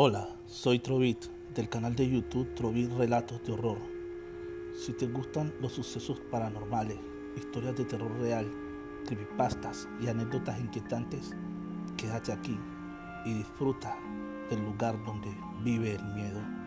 Hola, soy Trovit del canal de YouTube Trovit Relatos de Horror. Si te gustan los sucesos paranormales, historias de terror real, creepypastas y anécdotas inquietantes, quédate aquí y disfruta del lugar donde vive el miedo.